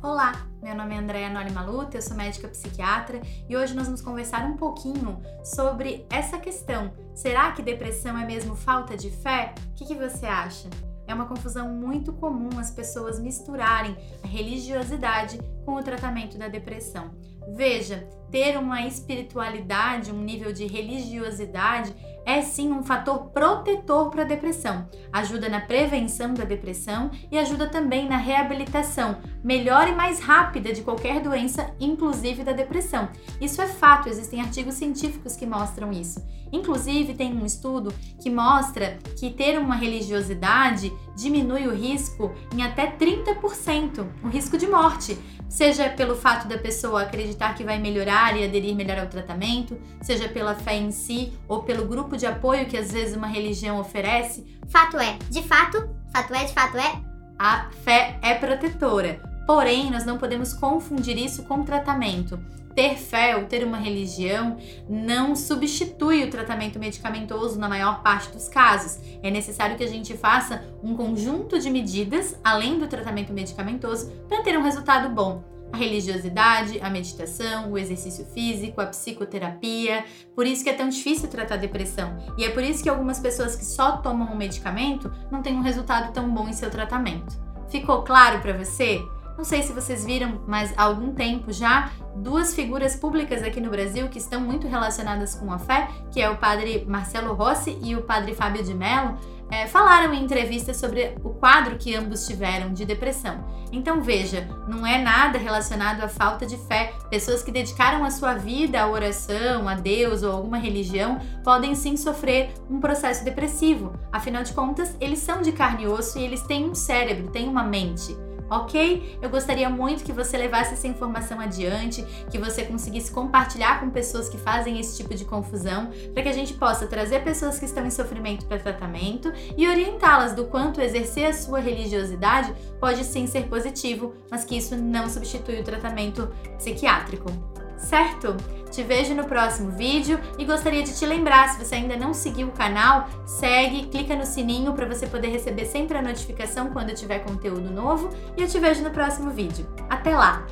Olá, meu nome é Andréa Noli Maluta, eu sou médica psiquiatra e hoje nós vamos conversar um pouquinho sobre essa questão. Será que depressão é mesmo falta de fé? O que, que você acha? É uma confusão muito comum as pessoas misturarem a religiosidade com o tratamento da depressão. Veja, ter uma espiritualidade, um nível de religiosidade é sim um fator protetor para a depressão. Ajuda na prevenção da depressão e ajuda também na reabilitação melhor e mais rápida de qualquer doença, inclusive da depressão. Isso é fato, existem artigos científicos que mostram isso. Inclusive, tem um estudo que mostra que ter uma religiosidade diminui o risco em até 30%, o risco de morte, seja pelo fato da pessoa acreditar que vai melhorar e aderir melhor ao tratamento, seja pela fé em si ou pelo grupo de apoio que às vezes uma religião oferece. Fato é, de fato, fato é, de fato é, a fé é protetora. Porém, nós não podemos confundir isso com tratamento. Ter fé ou ter uma religião não substitui o tratamento medicamentoso na maior parte dos casos. É necessário que a gente faça um conjunto de medidas, além do tratamento medicamentoso, para ter um resultado bom a religiosidade, a meditação, o exercício físico, a psicoterapia. Por isso que é tão difícil tratar depressão. E é por isso que algumas pessoas que só tomam um medicamento não têm um resultado tão bom em seu tratamento. Ficou claro para você? Não sei se vocês viram, mas há algum tempo já, duas figuras públicas aqui no Brasil que estão muito relacionadas com a fé, que é o padre Marcelo Rossi e o padre Fábio de Mello, é, falaram em entrevistas sobre o quadro que ambos tiveram de depressão. Então veja, não é nada relacionado à falta de fé. Pessoas que dedicaram a sua vida à oração, a Deus ou alguma religião podem sim sofrer um processo depressivo. Afinal de contas, eles são de carne e osso e eles têm um cérebro, têm uma mente ok? Eu gostaria muito que você levasse essa informação adiante, que você conseguisse compartilhar com pessoas que fazem esse tipo de confusão, para que a gente possa trazer pessoas que estão em sofrimento para tratamento e orientá-las do quanto exercer a sua religiosidade pode sim ser positivo, mas que isso não substitui o tratamento psiquiátrico certo? Te vejo no próximo vídeo e gostaria de te lembrar, se você ainda não seguiu o canal, segue, clica no sininho para você poder receber sempre a notificação quando tiver conteúdo novo e eu te vejo no próximo vídeo. Até lá!